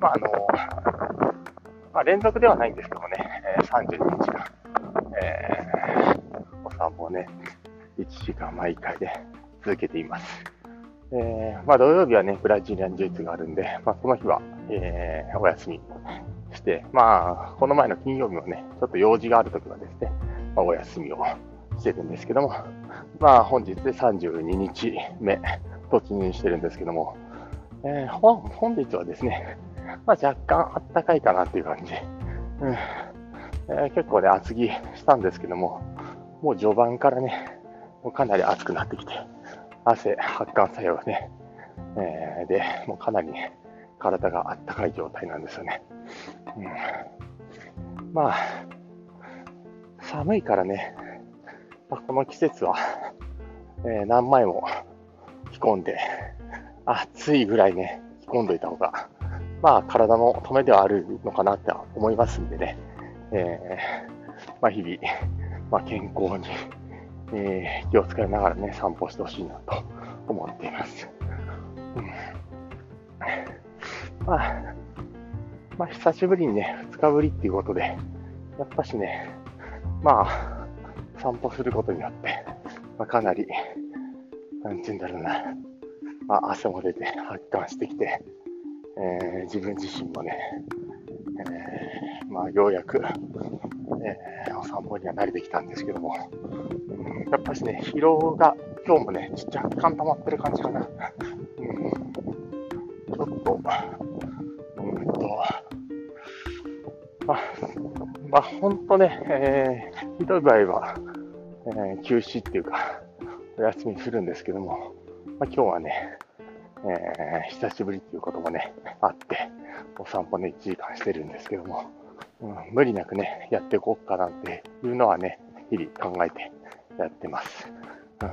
まあ、あの、まあ、連続ではないんですけどね、えー、32日間、えー、お散歩をね、1時間毎回で続けています。えー、まあ、土曜日はね、ブラジリアン柔術があるんで、まあ、その日は、えー、お休みして、まあ、この前の金曜日もね、ちょっと用事があるときはですね、まあ、お休みをしてるんですけども、まあ、本日で32日目、突入してるんですけども、えー、本日はですね、まあ、若干あったかいかなっていう感じ。うんえー、結構ね、厚着したんですけども、もう序盤からね、もうかなり暑くなってきて、汗、発汗作用ね、えー、で、もうかなりね、体があったかい状態なんですよね。うん、まあ、寒いからね、まあ、この季節は、えー、何枚も着込んで、暑いぐらいね、着込んどいた方が、まあ、体のためではあるのかなって思いますんでね、えー、まあ、日々、まあ、健康に、えー、気を使いながらね、散歩してほしいなと思っています。うん、まあ、まあ、久しぶりにね、2日ぶりっていうことで、やっぱしね、まあ、散歩することによって、まあ、かなり、なんて言うんだろうな、まあ、汗も出て発汗してきて、えー、自分自身もね、えー、まあ、ようやく、えー、お散歩には慣れてきたんですけども、うん、やっぱしね、疲労が今日もね、若干溜まってる感じかな。うん、ちょっと、うんと、まあ、まあ、ほんとね、えー、ひどい場合は、えー、休止っていうか、お休みするんですけども、まあ、今日はね、えー、久しぶりっていうこともね、あって、お散歩ね、1時間してるんですけども、うん、無理なくね、やっていこうかなっていうのはね、日々考えてやってます。うん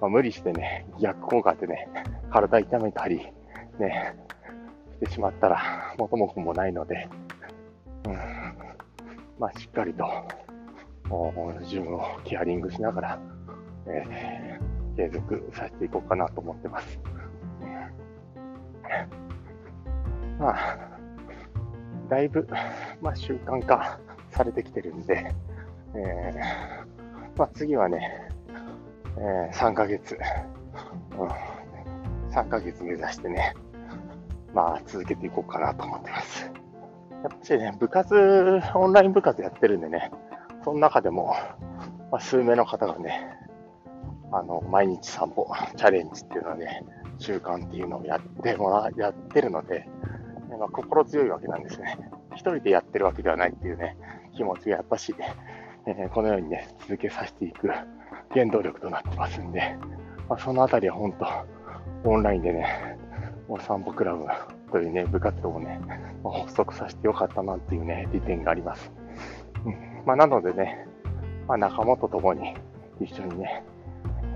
まあ、無理してね、逆効果でね、体痛めたり、ね、してしまったら、元も子もないので、うん、まあ、しっかりと、自分をケアリングしながら、えー、継続させていこうかなと思ってます。まあ、だいぶ、まあ、習慣化されてきてるんで、えー、まあ、次はね、えー、3ヶ月、うん、3ヶ月目指してね、まあ、続けていこうかなと思ってます。やっぱりね、部活、オンライン部活やってるんでね、その中でも、まあ、数名の方がね、あの、毎日散歩、チャレンジっていうのはね、習慣っていうのをやってもら、やってるので、まあ、心強いわけなんですね。一人でやってるわけではないっていうね、気持ちがやっぱし、えー、このようにね、続けさせていく原動力となってますんで、まあ、そのあたりは本当、オンラインでね、お散歩クラブというね、部活動をね、まあ、発足させてよかったなっていうね、利点があります。うん、まあ、なのでね、まあ、仲間と共に一緒にね、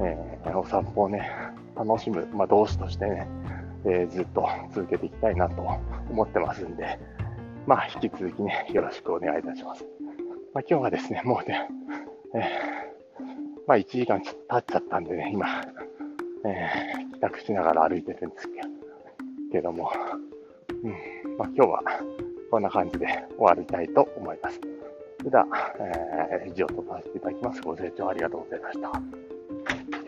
えー、お散歩をね、楽しむ、まあ、同志としてね、えー、ずっと続けていきたいなと思ってますんで、まあ、引き続きね、よろしくお願いいたします。まあ、今日はですね、もうね、えー、まあ、1時間ちょっと経っちゃったんでね、今、えー、帰宅しながら歩いてるんですけども、うん、まあ、今日はこんな感じで終わりたいと思います。それでは、えー、以上とさせていただきます。ご清聴ありがとうございました。